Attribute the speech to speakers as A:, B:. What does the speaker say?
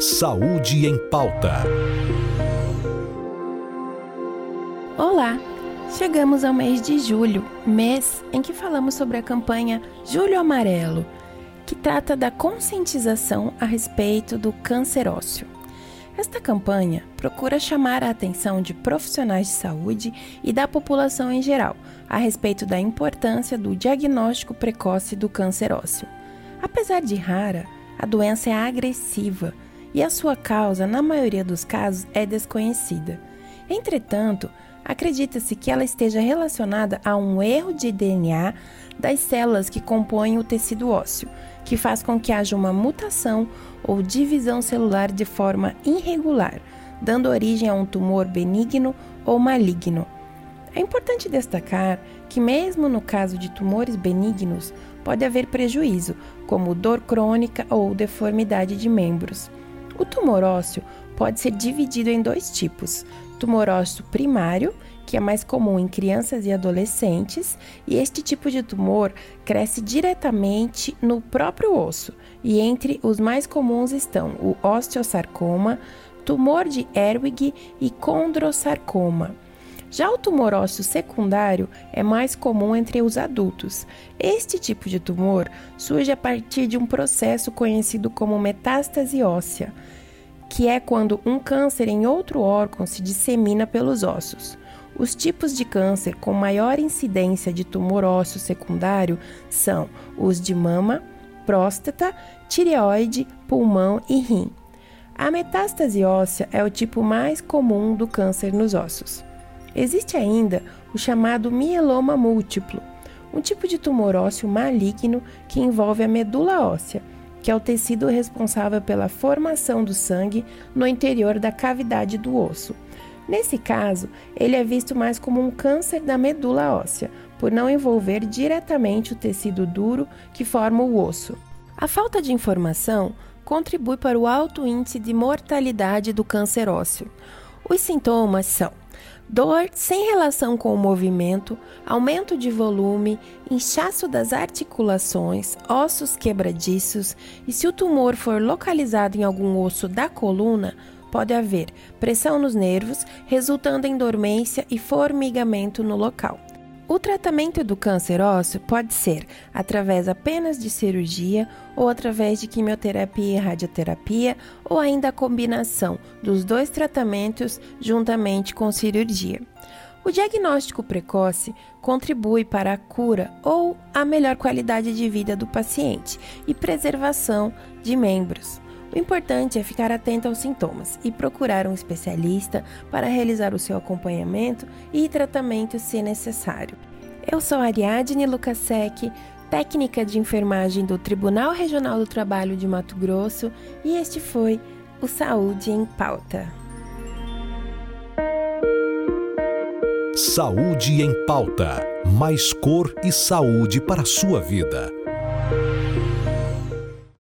A: Saúde em Pauta.
B: Olá! Chegamos ao mês de julho, mês em que falamos sobre a campanha Julho Amarelo, que trata da conscientização a respeito do câncer ósseo. Esta campanha procura chamar a atenção de profissionais de saúde e da população em geral a respeito da importância do diagnóstico precoce do câncer ósseo. Apesar de rara, a doença é agressiva e a sua causa, na maioria dos casos, é desconhecida. Entretanto, acredita-se que ela esteja relacionada a um erro de DNA das células que compõem o tecido ósseo, que faz com que haja uma mutação ou divisão celular de forma irregular, dando origem a um tumor benigno ou maligno. É importante destacar que, mesmo no caso de tumores benignos, pode haver prejuízo, como dor crônica ou deformidade de membros. O tumor ósseo pode ser dividido em dois tipos: tumor ósseo primário, que é mais comum em crianças e adolescentes, e este tipo de tumor cresce diretamente no próprio osso. E entre os mais comuns estão o osteosarcoma, tumor de Erwig e condrosarcoma. Já o tumor ósseo secundário é mais comum entre os adultos. Este tipo de tumor surge a partir de um processo conhecido como metástase óssea, que é quando um câncer em outro órgão se dissemina pelos ossos. Os tipos de câncer com maior incidência de tumor ósseo secundário são os de mama, próstata, tireoide, pulmão e rim. A metástase óssea é o tipo mais comum do câncer nos ossos. Existe ainda o chamado mieloma múltiplo, um tipo de tumor ósseo maligno que envolve a medula óssea, que é o tecido responsável pela formação do sangue no interior da cavidade do osso. Nesse caso, ele é visto mais como um câncer da medula óssea, por não envolver diretamente o tecido duro que forma o osso. A falta de informação contribui para o alto índice de mortalidade do câncer ósseo. Os sintomas são dor sem relação com o movimento, aumento de volume, inchaço das articulações, ossos quebradiços e, se o tumor for localizado em algum osso da coluna, pode haver pressão nos nervos, resultando em dormência e formigamento no local. O tratamento do câncer ósseo pode ser através apenas de cirurgia ou através de quimioterapia e radioterapia ou ainda a combinação dos dois tratamentos juntamente com cirurgia. O diagnóstico precoce contribui para a cura ou a melhor qualidade de vida do paciente e preservação de membros. O importante é ficar atento aos sintomas e procurar um especialista para realizar o seu acompanhamento e tratamento se necessário. Eu sou Ariadne Lukasek, técnica de enfermagem do Tribunal Regional do Trabalho de Mato Grosso, e este foi o Saúde em Pauta.
A: Saúde em Pauta. Mais cor e saúde para a sua vida.